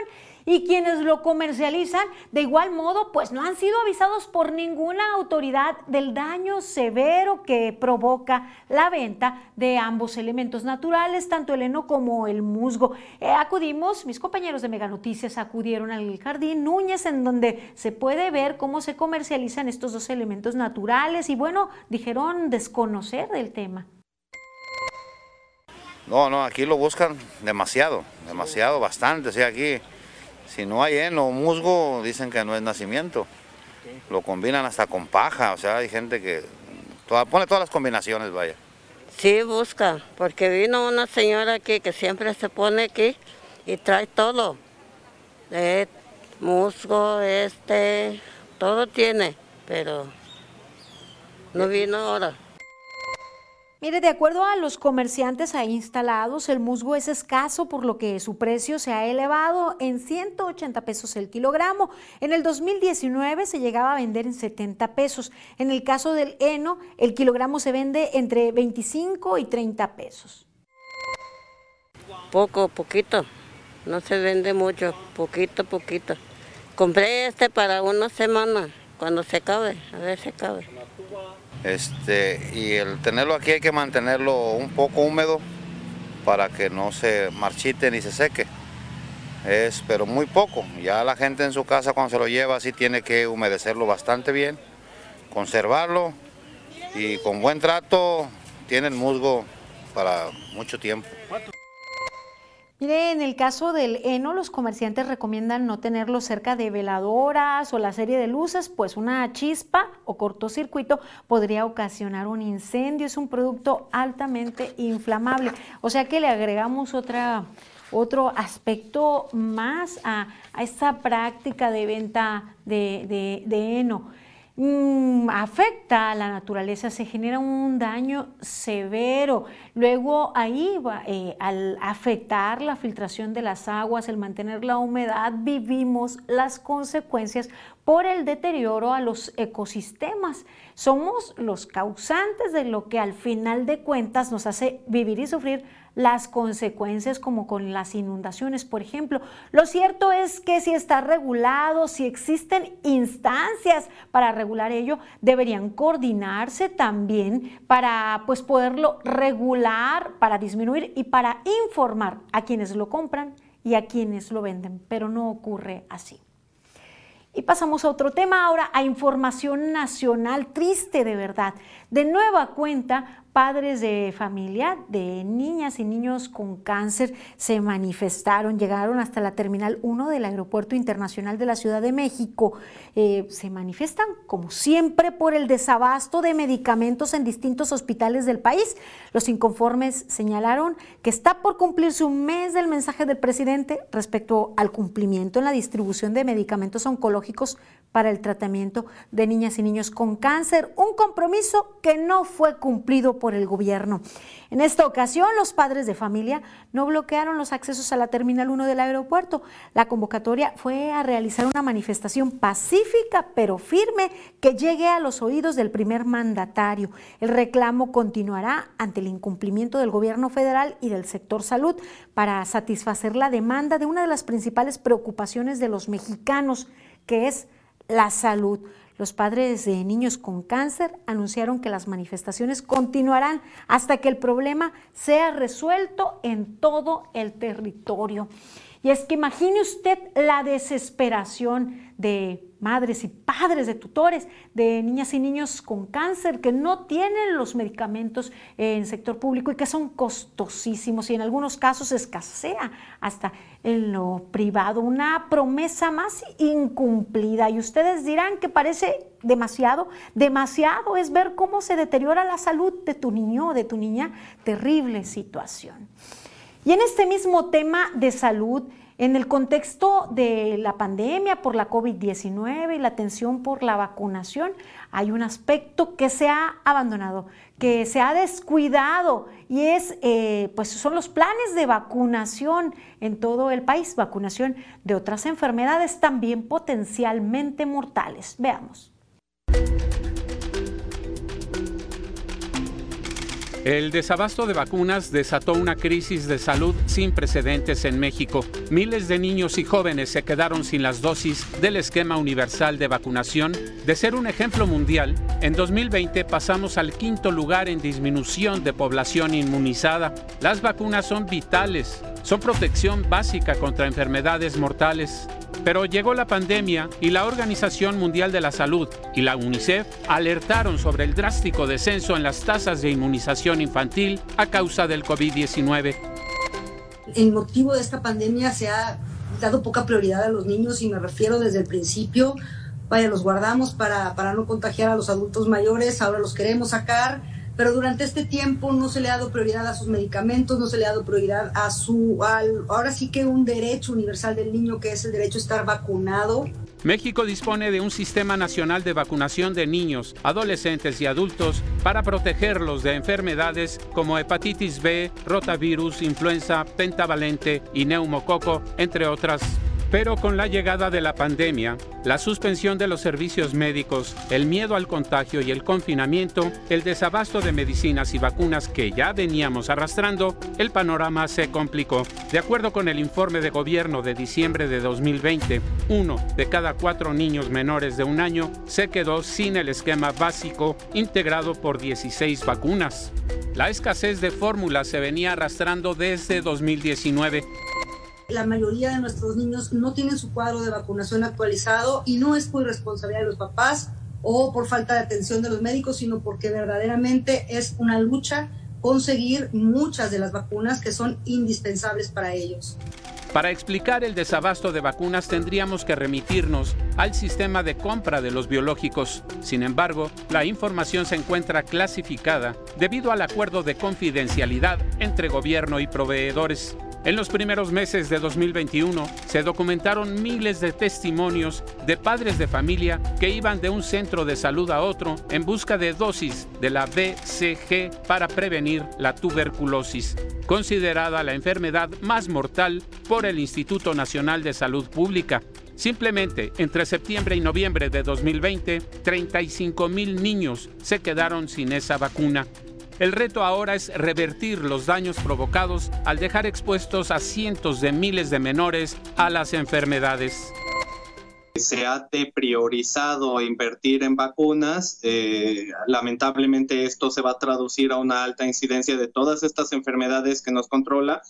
y quienes lo comercializan de igual modo pues no han sido avisados por ninguna autoridad del daño severo que provoca la venta de ambos elementos naturales, tanto el heno como el musgo. Eh, acudimos, mis compañeros de Mega Noticias acudieron al Jardín Núñez en donde se puede ver cómo se comercializan estos dos elementos naturales y bueno, dijeron desconocer del tema. No, no, aquí lo buscan demasiado, demasiado, bastante. Sí, aquí si no hay heno o musgo, dicen que no es nacimiento. Lo combinan hasta con paja, o sea, hay gente que pone todas las combinaciones, vaya. Sí, busca, porque vino una señora aquí que siempre se pone aquí y trae todo. Musgo, este, todo tiene, pero no vino ahora. Mire, de acuerdo a los comerciantes ahí instalados, el musgo es escaso, por lo que su precio se ha elevado en 180 pesos el kilogramo. En el 2019 se llegaba a vender en 70 pesos. En el caso del heno, el kilogramo se vende entre 25 y 30 pesos. Poco, poquito. No se vende mucho, poquito, poquito. Compré este para una semana, cuando se acabe, a ver si acabe. Este, y el tenerlo aquí hay que mantenerlo un poco húmedo para que no se marchite ni se seque. Es, pero muy poco. Ya la gente en su casa cuando se lo lleva sí tiene que humedecerlo bastante bien, conservarlo y con buen trato tiene el musgo para mucho tiempo. Mire, en el caso del heno, los comerciantes recomiendan no tenerlo cerca de veladoras o la serie de luces, pues una chispa o cortocircuito podría ocasionar un incendio. Es un producto altamente inflamable. O sea que le agregamos otra, otro aspecto más a, a esta práctica de venta de, de heno. Mm, afecta a la naturaleza, se genera un daño severo. Luego ahí, eh, al afectar la filtración de las aguas, el mantener la humedad, vivimos las consecuencias por el deterioro a los ecosistemas. Somos los causantes de lo que al final de cuentas nos hace vivir y sufrir las consecuencias como con las inundaciones, por ejemplo. Lo cierto es que si está regulado, si existen instancias para regular ello, deberían coordinarse también para pues poderlo regular, para disminuir y para informar a quienes lo compran y a quienes lo venden, pero no ocurre así. Y pasamos a otro tema ahora, a información nacional triste de verdad. De nueva cuenta, padres de familia de niñas y niños con cáncer se manifestaron, llegaron hasta la Terminal 1 del Aeropuerto Internacional de la Ciudad de México. Eh, se manifiestan, como siempre, por el desabasto de medicamentos en distintos hospitales del país. Los inconformes señalaron que está por cumplirse un mes del mensaje del presidente respecto al cumplimiento en la distribución de medicamentos oncológicos para el tratamiento de niñas y niños con cáncer, un compromiso que no fue cumplido por el gobierno. En esta ocasión, los padres de familia no bloquearon los accesos a la Terminal 1 del aeropuerto. La convocatoria fue a realizar una manifestación pacífica pero firme que llegue a los oídos del primer mandatario. El reclamo continuará ante el incumplimiento del gobierno federal y del sector salud para satisfacer la demanda de una de las principales preocupaciones de los mexicanos, que es la salud. Los padres de niños con cáncer anunciaron que las manifestaciones continuarán hasta que el problema sea resuelto en todo el territorio. Y es que imagine usted la desesperación de madres y padres de tutores de niñas y niños con cáncer que no tienen los medicamentos en sector público y que son costosísimos y en algunos casos escasea hasta en lo privado. Una promesa más incumplida y ustedes dirán que parece demasiado, demasiado es ver cómo se deteriora la salud de tu niño o de tu niña. Terrible situación. Y en este mismo tema de salud, en el contexto de la pandemia por la COVID-19 y la atención por la vacunación, hay un aspecto que se ha abandonado, que se ha descuidado y es, eh, pues son los planes de vacunación en todo el país, vacunación de otras enfermedades también potencialmente mortales. Veamos. El desabasto de vacunas desató una crisis de salud sin precedentes en México. Miles de niños y jóvenes se quedaron sin las dosis del esquema universal de vacunación. De ser un ejemplo mundial, en 2020 pasamos al quinto lugar en disminución de población inmunizada. Las vacunas son vitales, son protección básica contra enfermedades mortales. Pero llegó la pandemia y la Organización Mundial de la Salud y la UNICEF alertaron sobre el drástico descenso en las tasas de inmunización infantil a causa del COVID-19. El motivo de esta pandemia se ha dado poca prioridad a los niños y me refiero desde el principio, vaya, los guardamos para, para no contagiar a los adultos mayores, ahora los queremos sacar pero durante este tiempo no se le ha dado prioridad a sus medicamentos, no se le ha dado prioridad a su, ahora sí que un derecho universal del niño que es el derecho a estar vacunado. México dispone de un sistema nacional de vacunación de niños, adolescentes y adultos para protegerlos de enfermedades como hepatitis B, rotavirus, influenza, pentavalente y neumococo, entre otras. Pero con la llegada de la pandemia, la suspensión de los servicios médicos, el miedo al contagio y el confinamiento, el desabasto de medicinas y vacunas que ya veníamos arrastrando, el panorama se complicó. De acuerdo con el informe de gobierno de diciembre de 2020, uno de cada cuatro niños menores de un año se quedó sin el esquema básico integrado por 16 vacunas. La escasez de fórmulas se venía arrastrando desde 2019 la mayoría de nuestros niños no tienen su cuadro de vacunación actualizado y no es por responsabilidad de los papás o por falta de atención de los médicos, sino porque verdaderamente es una lucha conseguir muchas de las vacunas que son indispensables para ellos. Para explicar el desabasto de vacunas tendríamos que remitirnos al sistema de compra de los biológicos. Sin embargo, la información se encuentra clasificada debido al acuerdo de confidencialidad entre gobierno y proveedores. En los primeros meses de 2021 se documentaron miles de testimonios de padres de familia que iban de un centro de salud a otro en busca de dosis de la BCG para prevenir la tuberculosis, considerada la enfermedad más mortal por el Instituto Nacional de Salud Pública. Simplemente entre septiembre y noviembre de 2020, 35 mil niños se quedaron sin esa vacuna. El reto ahora es revertir los daños provocados al dejar expuestos a cientos de miles de menores a las enfermedades se ha priorizado invertir en vacunas. Eh, lamentablemente esto se va a traducir a una alta incidencia de todas estas enfermedades que nos controla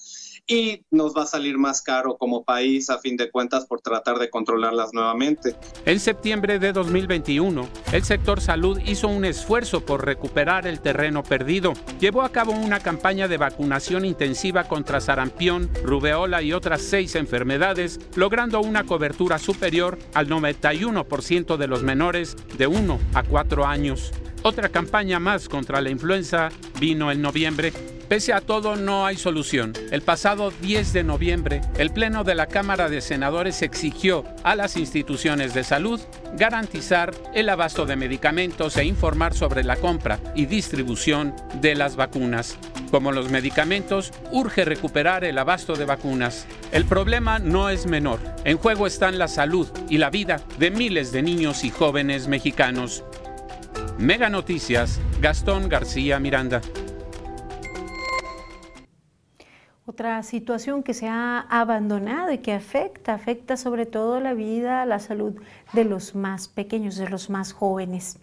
y nos va a salir más caro como país a fin de cuentas por tratar de controlarlas nuevamente. En septiembre de 2021, el sector salud hizo un esfuerzo por recuperar el terreno perdido. Llevó a cabo una campaña de vacunación intensiva contra sarampión, rubeola y otras seis enfermedades, logrando una cobertura superior al 91% de los menores de 1 a 4 años. Otra campaña más contra la influenza vino en noviembre Pese a todo, no hay solución. El pasado 10 de noviembre, el Pleno de la Cámara de Senadores exigió a las instituciones de salud garantizar el abasto de medicamentos e informar sobre la compra y distribución de las vacunas. Como los medicamentos, urge recuperar el abasto de vacunas. El problema no es menor. En juego están la salud y la vida de miles de niños y jóvenes mexicanos. Mega Noticias, Gastón García Miranda. Otra situación que se ha abandonado y que afecta, afecta sobre todo la vida, la salud de los más pequeños, de los más jóvenes.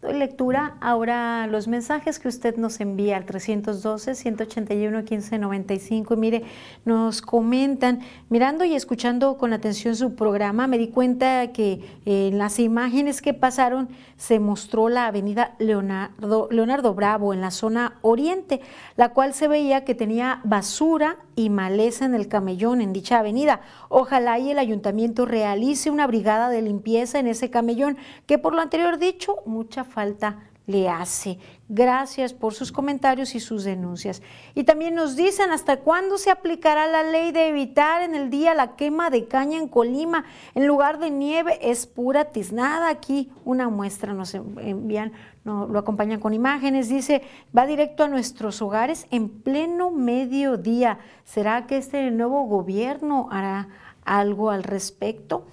Doy lectura ahora los mensajes que usted nos envía al 312-181-1595. Y mire, nos comentan, mirando y escuchando con atención su programa, me di cuenta que en las imágenes que pasaron se mostró la avenida Leonardo, Leonardo Bravo en la zona oriente, la cual se veía que tenía basura y maleza en el camellón en dicha avenida. Ojalá y el ayuntamiento realice una brigada de limpieza en ese camellón, que por lo anterior dicho, mucha falta le hace. Gracias por sus comentarios y sus denuncias. Y también nos dicen hasta cuándo se aplicará la ley de evitar en el día la quema de caña en Colima. En lugar de nieve es pura tiznada. Aquí una muestra nos envían, lo acompañan con imágenes. Dice, va directo a nuestros hogares en pleno mediodía. ¿Será que este nuevo gobierno hará algo al respecto?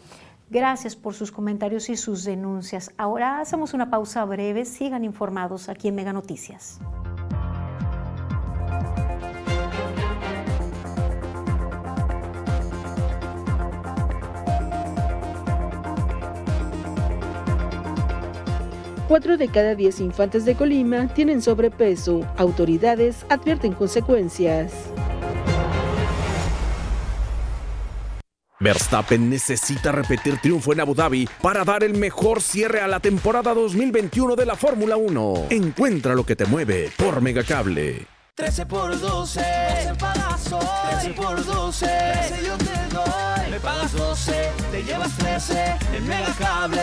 Gracias por sus comentarios y sus denuncias. Ahora hacemos una pausa breve. Sigan informados aquí en Mega Noticias. Cuatro de cada diez infantes de Colima tienen sobrepeso. Autoridades advierten consecuencias. Verstappen necesita repetir triunfo en Abu Dhabi para dar el mejor cierre a la temporada 2021 de la Fórmula 1. Encuentra lo que te mueve por Megacable. 13 por 12, 12 pagazo, 13 por 12, 13 yo te doy. Me pagas 12, te llevas 13 en Megacable.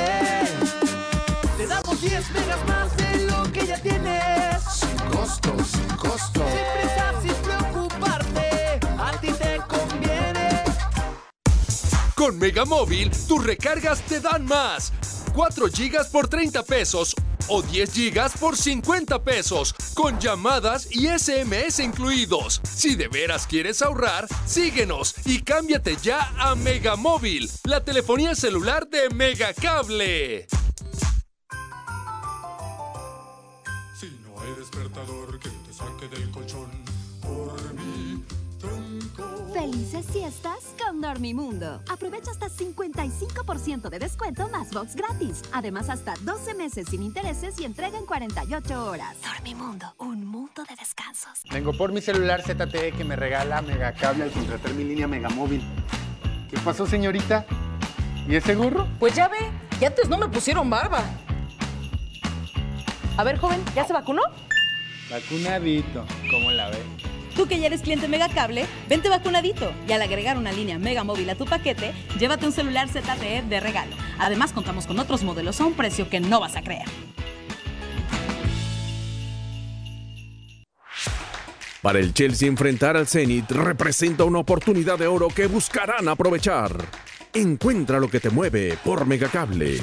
Te damos 10 megas más de lo que ya tienes. Sin costo, sin costo. Sin prisa, sin preocuparte, Con Megamóvil, tus recargas te dan más. 4 gigas por 30 pesos o 10 gigas por 50 pesos, con llamadas y SMS incluidos. Si de veras quieres ahorrar, síguenos y cámbiate ya a Megamóvil, la telefonía celular de Megacable. Si no hay despertador que te saque del colchón. Felices siestas con Dormimundo. Aprovecha hasta 55% de descuento más box gratis. Además, hasta 12 meses sin intereses y entrega en 48 horas. Dormimundo, un mundo de descansos. Vengo por mi celular ZTE que me regala Megacable al contratar mi línea Megamóvil. ¿Qué pasó, señorita? ¿Y ese gorro? Pues ya ve, que antes no me pusieron barba. A ver, joven, ¿ya se vacunó? Vacunadito, ¿cómo la ve? Tú que ya eres cliente Megacable, vente vacunadito y al agregar una línea Mega Móvil a tu paquete, llévate un celular ZTE de regalo. Además, contamos con otros modelos a un precio que no vas a creer. Para el Chelsea enfrentar al Zenit representa una oportunidad de oro que buscarán aprovechar. Encuentra lo que te mueve por Megacable.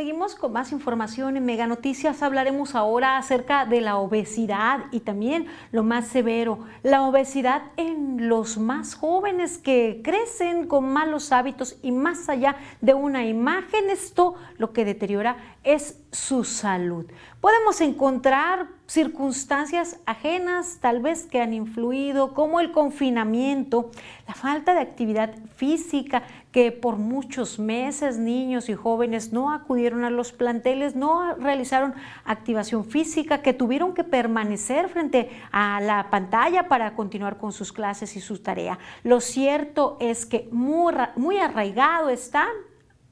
Seguimos con más información en Mega Noticias. Hablaremos ahora acerca de la obesidad y también lo más severo, la obesidad en los más jóvenes que crecen con malos hábitos y más allá de una imagen, esto lo que deteriora es su salud. Podemos encontrar circunstancias ajenas tal vez que han influido, como el confinamiento, la falta de actividad física, que por muchos meses niños y jóvenes no acudieron a los planteles, no realizaron activación física, que tuvieron que permanecer frente a la pantalla para continuar con sus clases y su tarea. Lo cierto es que muy, muy arraigado están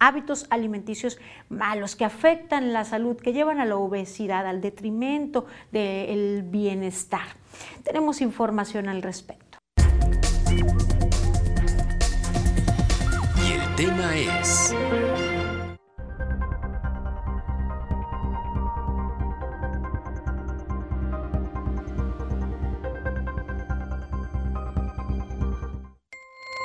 hábitos alimenticios malos que afectan la salud, que llevan a la obesidad, al detrimento del bienestar. Tenemos información al respecto. Tema es...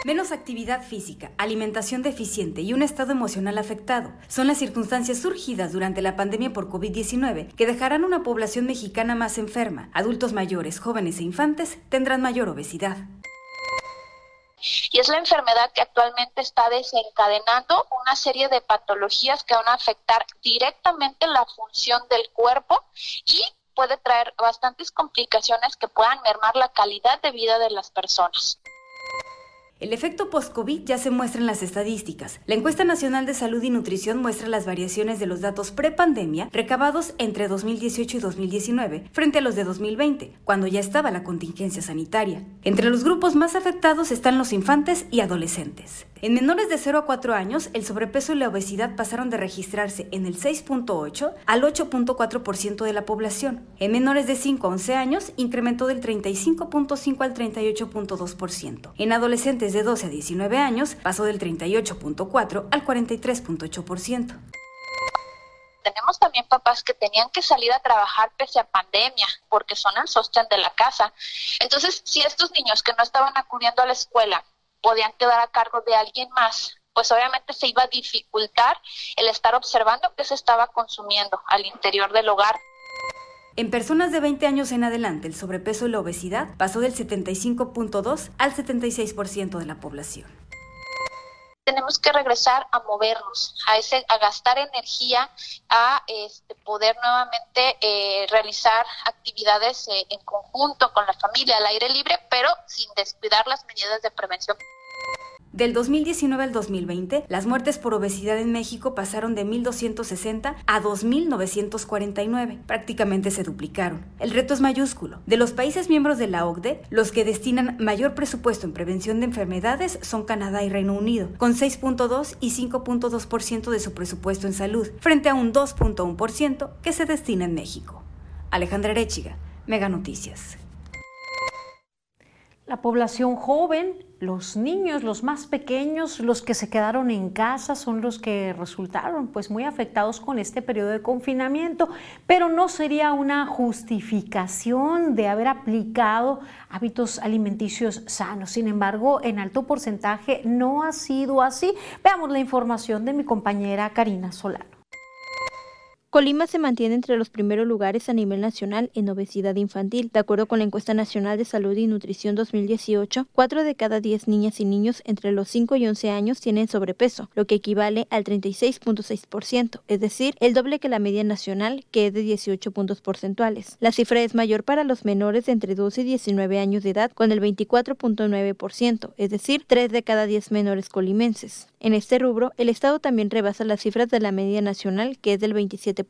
Menos actividad física, alimentación deficiente y un estado emocional afectado son las circunstancias surgidas durante la pandemia por COVID-19 que dejarán una población mexicana más enferma. Adultos mayores, jóvenes e infantes tendrán mayor obesidad. Y es la enfermedad que actualmente está desencadenando una serie de patologías que van a afectar directamente la función del cuerpo y puede traer bastantes complicaciones que puedan mermar la calidad de vida de las personas. El efecto post-COVID ya se muestra en las estadísticas. La encuesta nacional de salud y nutrición muestra las variaciones de los datos pre-pandemia recabados entre 2018 y 2019 frente a los de 2020, cuando ya estaba la contingencia sanitaria. Entre los grupos más afectados están los infantes y adolescentes. En menores de 0 a 4 años, el sobrepeso y la obesidad pasaron de registrarse en el 6.8 al 8.4% de la población. En menores de 5 a 11 años, incrementó del 35.5 al 38.2%. En adolescentes de 12 a 19 años, pasó del 38.4 al 43.8% tenemos también papás que tenían que salir a trabajar pese a pandemia, porque son el sostén de la casa. Entonces, si estos niños que no estaban acudiendo a la escuela podían quedar a cargo de alguien más, pues obviamente se iba a dificultar el estar observando qué se estaba consumiendo al interior del hogar. En personas de 20 años en adelante, el sobrepeso y la obesidad pasó del 75.2 al 76% de la población. Tenemos que regresar a movernos, a ese, a gastar energía, a este, poder nuevamente eh, realizar actividades eh, en conjunto con la familia al aire libre, pero sin descuidar las medidas de prevención. Del 2019 al 2020, las muertes por obesidad en México pasaron de 1.260 a 2.949. Prácticamente se duplicaron. El reto es mayúsculo. De los países miembros de la OCDE, los que destinan mayor presupuesto en prevención de enfermedades son Canadá y Reino Unido, con 6.2 y 5.2% de su presupuesto en salud, frente a un 2.1% que se destina en México. Alejandra Erechiga, Mega Noticias. La población joven, los niños, los más pequeños, los que se quedaron en casa son los que resultaron pues muy afectados con este periodo de confinamiento, pero no sería una justificación de haber aplicado hábitos alimenticios sanos. Sin embargo, en alto porcentaje no ha sido así. Veamos la información de mi compañera Karina Solano. Colima se mantiene entre los primeros lugares a nivel nacional en obesidad infantil. De acuerdo con la encuesta nacional de salud y nutrición 2018, 4 de cada 10 niñas y niños entre los 5 y 11 años tienen sobrepeso, lo que equivale al 36.6%, es decir, el doble que la media nacional, que es de 18 puntos porcentuales. La cifra es mayor para los menores de entre 12 y 19 años de edad, con el 24.9%, es decir, 3 de cada 10 menores colimenses. En este rubro, el Estado también rebasa las cifras de la media nacional, que es del 27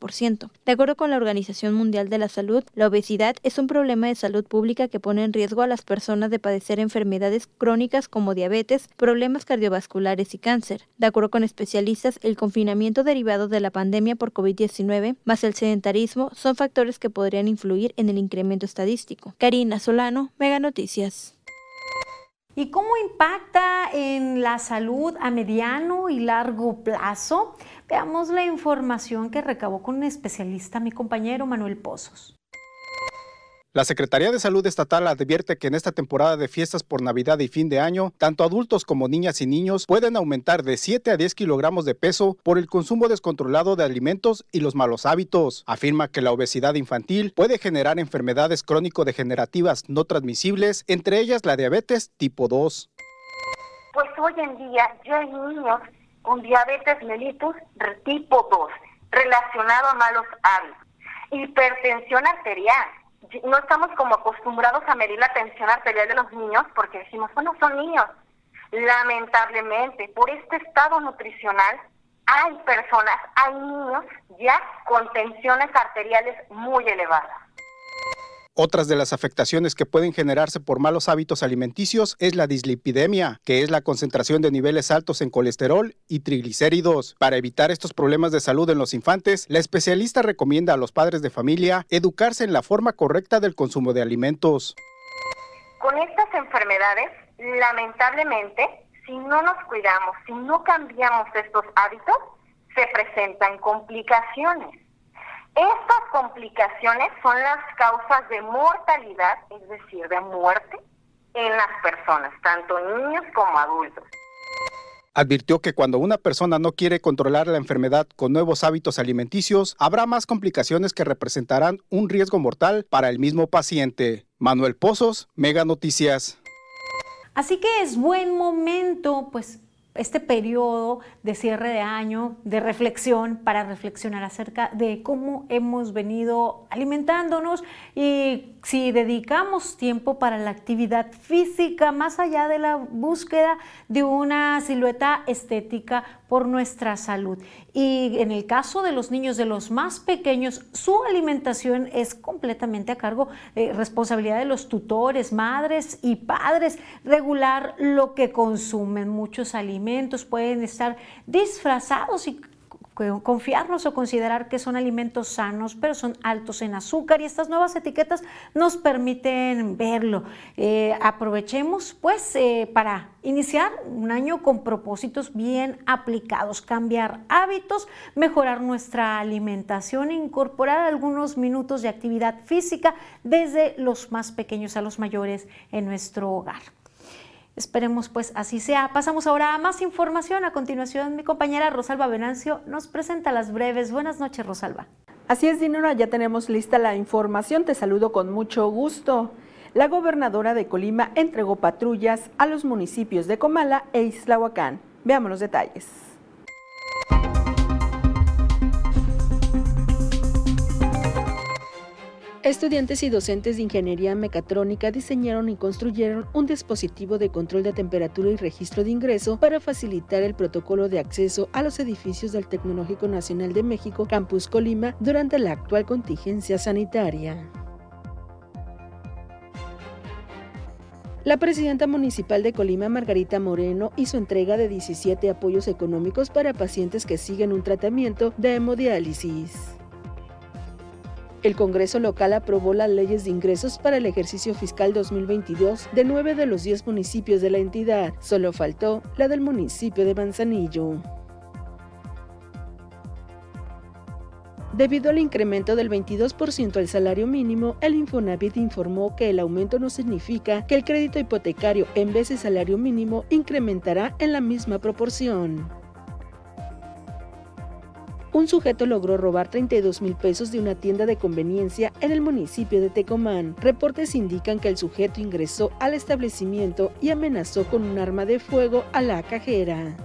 de acuerdo con la Organización Mundial de la Salud, la obesidad es un problema de salud pública que pone en riesgo a las personas de padecer enfermedades crónicas como diabetes, problemas cardiovasculares y cáncer. De acuerdo con especialistas, el confinamiento derivado de la pandemia por COVID-19 más el sedentarismo son factores que podrían influir en el incremento estadístico. Karina Solano, Mega Noticias. ¿Y cómo impacta en la salud a mediano y largo plazo? Veamos la información que recabó con un especialista, mi compañero Manuel Pozos. La Secretaría de Salud Estatal advierte que en esta temporada de fiestas por Navidad y fin de año, tanto adultos como niñas y niños pueden aumentar de 7 a 10 kilogramos de peso por el consumo descontrolado de alimentos y los malos hábitos. Afirma que la obesidad infantil puede generar enfermedades crónico-degenerativas no transmisibles, entre ellas la diabetes tipo 2. Pues hoy en día ya hay niños con diabetes mellitus tipo 2, relacionado a malos hábitos, hipertensión arterial. No estamos como acostumbrados a medir la tensión arterial de los niños porque decimos, bueno, son niños. Lamentablemente, por este estado nutricional, hay personas, hay niños ya con tensiones arteriales muy elevadas. Otras de las afectaciones que pueden generarse por malos hábitos alimenticios es la dislipidemia, que es la concentración de niveles altos en colesterol y triglicéridos. Para evitar estos problemas de salud en los infantes, la especialista recomienda a los padres de familia educarse en la forma correcta del consumo de alimentos. Con estas enfermedades, lamentablemente, si no nos cuidamos, si no cambiamos estos hábitos, se presentan complicaciones. Estas complicaciones son las causas de mortalidad, es decir, de muerte en las personas, tanto niños como adultos. Advirtió que cuando una persona no quiere controlar la enfermedad con nuevos hábitos alimenticios, habrá más complicaciones que representarán un riesgo mortal para el mismo paciente. Manuel Pozos, Mega Noticias. Así que es buen momento, pues, este periodo de cierre de año, de reflexión, para reflexionar acerca de cómo hemos venido alimentándonos y si dedicamos tiempo para la actividad física, más allá de la búsqueda de una silueta estética por nuestra salud. Y en el caso de los niños, de los más pequeños, su alimentación es completamente a cargo, de responsabilidad de los tutores, madres y padres, regular lo que consumen. Muchos alimentos pueden estar disfrazados y confiarnos o considerar que son alimentos sanos, pero son altos en azúcar y estas nuevas etiquetas nos permiten verlo. Eh, aprovechemos pues eh, para iniciar un año con propósitos bien aplicados, cambiar hábitos, mejorar nuestra alimentación incorporar algunos minutos de actividad física desde los más pequeños a los mayores en nuestro hogar. Esperemos pues así sea. Pasamos ahora a más información. A continuación, mi compañera Rosalba Venancio nos presenta las breves. Buenas noches, Rosalba. Así es, Dinora, ya tenemos lista la información. Te saludo con mucho gusto. La gobernadora de Colima entregó patrullas a los municipios de Comala e Islahuacán. Veamos los detalles. Estudiantes y docentes de ingeniería mecatrónica diseñaron y construyeron un dispositivo de control de temperatura y registro de ingreso para facilitar el protocolo de acceso a los edificios del Tecnológico Nacional de México Campus Colima durante la actual contingencia sanitaria. La presidenta municipal de Colima, Margarita Moreno, hizo entrega de 17 apoyos económicos para pacientes que siguen un tratamiento de hemodiálisis. El Congreso local aprobó las leyes de ingresos para el ejercicio fiscal 2022 de nueve de los diez municipios de la entidad. Solo faltó la del municipio de Manzanillo. Debido al incremento del 22% al salario mínimo, el Infonavit informó que el aumento no significa que el crédito hipotecario en vez de salario mínimo incrementará en la misma proporción un sujeto logró robar 32 mil pesos de una tienda de conveniencia en el municipio de Tecomán. Reportes indican que el sujeto ingresó al establecimiento y amenazó con un arma de fuego a la cajera.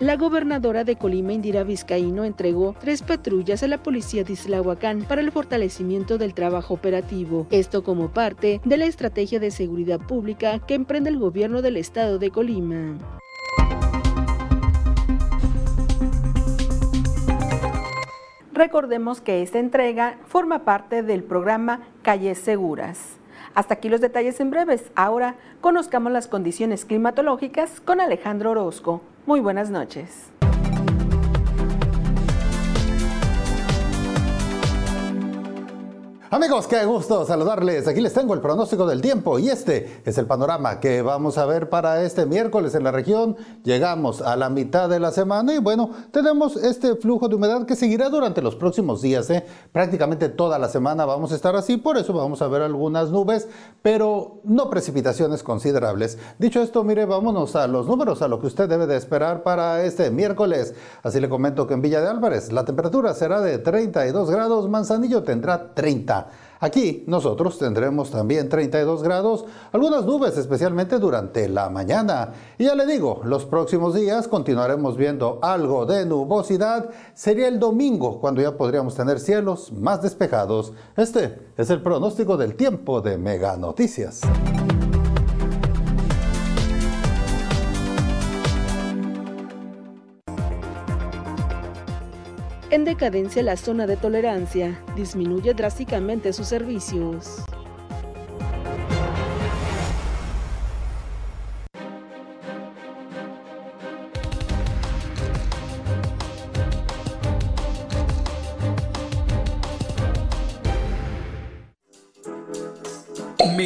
La gobernadora de Colima, Indira Vizcaíno, entregó tres patrullas a la policía de Islahuacán para el fortalecimiento del trabajo operativo. Esto como parte de la estrategia de seguridad pública que emprende el gobierno del estado de Colima. Recordemos que esta entrega forma parte del programa Calles Seguras. Hasta aquí los detalles en breves. Ahora conozcamos las condiciones climatológicas con Alejandro Orozco. Muy buenas noches. Amigos, qué gusto saludarles. Aquí les tengo el pronóstico del tiempo y este es el panorama que vamos a ver para este miércoles en la región. Llegamos a la mitad de la semana y bueno, tenemos este flujo de humedad que seguirá durante los próximos días. ¿eh? Prácticamente toda la semana vamos a estar así, por eso vamos a ver algunas nubes, pero no precipitaciones considerables. Dicho esto, mire, vámonos a los números, a lo que usted debe de esperar para este miércoles. Así le comento que en Villa de Álvarez la temperatura será de 32 grados, Manzanillo tendrá 30. Aquí nosotros tendremos también 32 grados, algunas nubes especialmente durante la mañana. Y ya le digo, los próximos días continuaremos viendo algo de nubosidad. Sería el domingo cuando ya podríamos tener cielos más despejados. Este es el pronóstico del tiempo de Mega Noticias. En decadencia la zona de tolerancia disminuye drásticamente sus servicios.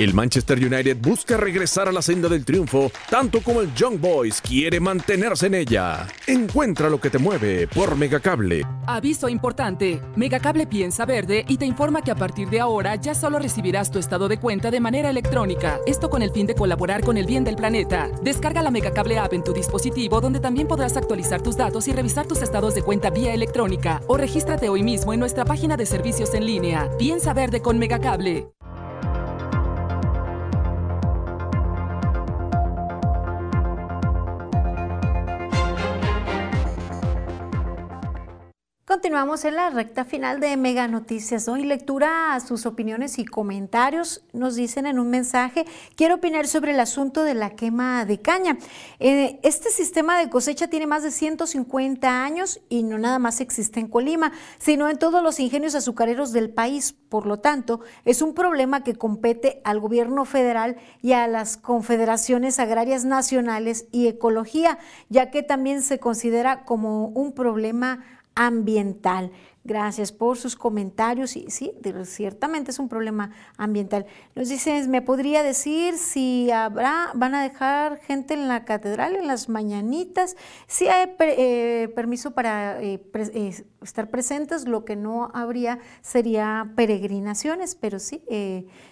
El Manchester United busca regresar a la senda del triunfo, tanto como el Young Boys quiere mantenerse en ella. Encuentra lo que te mueve por Megacable. Aviso importante. Megacable piensa verde y te informa que a partir de ahora ya solo recibirás tu estado de cuenta de manera electrónica. Esto con el fin de colaborar con el bien del planeta. Descarga la Megacable app en tu dispositivo donde también podrás actualizar tus datos y revisar tus estados de cuenta vía electrónica o regístrate hoy mismo en nuestra página de servicios en línea. Piensa verde con Megacable. Continuamos en la recta final de Mega Noticias. Hoy lectura a sus opiniones y comentarios. Nos dicen en un mensaje, quiero opinar sobre el asunto de la quema de caña. Eh, este sistema de cosecha tiene más de 150 años y no nada más existe en Colima, sino en todos los ingenios azucareros del país. Por lo tanto, es un problema que compete al gobierno federal y a las confederaciones agrarias nacionales y ecología, ya que también se considera como un problema ambiental. Gracias por sus comentarios. Y sí, ciertamente es un problema ambiental. Nos dicen, ¿me podría decir si habrá, van a dejar gente en la catedral en las mañanitas? Si hay eh, permiso para eh, eh, estar presentes, lo que no habría sería peregrinaciones, pero sí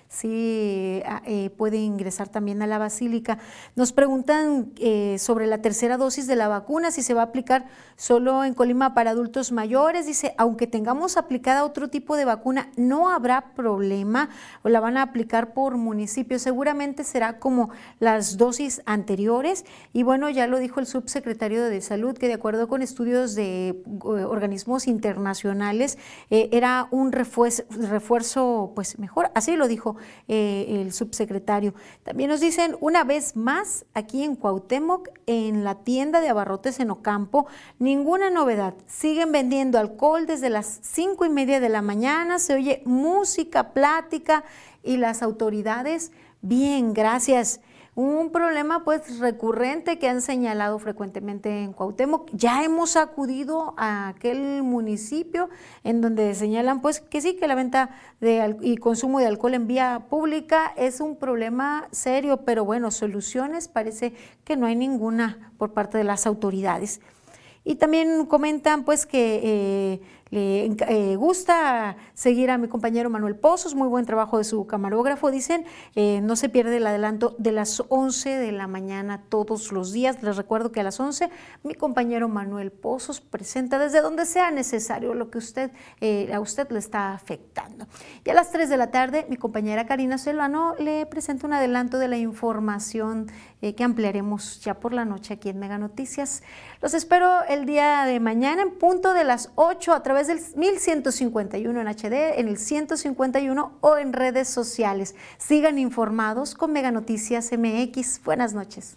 sí ah, eh, puede ingresar también a la basílica. Nos preguntan eh, sobre la tercera dosis de la vacuna, si se va a aplicar solo en Colima para adultos mayores. Dice, aunque tengamos aplicada otro tipo de vacuna, no habrá problema o la van a aplicar por municipio. Seguramente será como las dosis anteriores. Y bueno, ya lo dijo el subsecretario de Salud, que de acuerdo con estudios de eh, internacionales, era un refuerzo, refuerzo pues mejor. Así lo dijo eh, el subsecretario. También nos dicen, una vez más, aquí en Cuauhtémoc, en la tienda de abarrotes en Ocampo, ninguna novedad. Siguen vendiendo alcohol desde las cinco y media de la mañana, se oye música, plática y las autoridades, bien, gracias. Un problema pues recurrente que han señalado frecuentemente en Cuauhtémoc. Ya hemos acudido a aquel municipio en donde señalan pues que sí, que la venta de, y consumo de alcohol en vía pública es un problema serio, pero bueno, soluciones parece que no hay ninguna por parte de las autoridades. Y también comentan pues que eh, le eh, gusta seguir a mi compañero Manuel Pozos, muy buen trabajo de su camarógrafo, dicen, eh, no se pierde el adelanto de las 11 de la mañana todos los días. Les recuerdo que a las 11 mi compañero Manuel Pozos presenta desde donde sea necesario lo que usted, eh, a usted le está afectando. Y a las 3 de la tarde mi compañera Karina Selvano le presenta un adelanto de la información que ampliaremos ya por la noche aquí en Mega Noticias. Los espero el día de mañana en punto de las 8 a través del 1151 en HD, en el 151 o en redes sociales. Sigan informados con Mega Noticias MX. Buenas noches.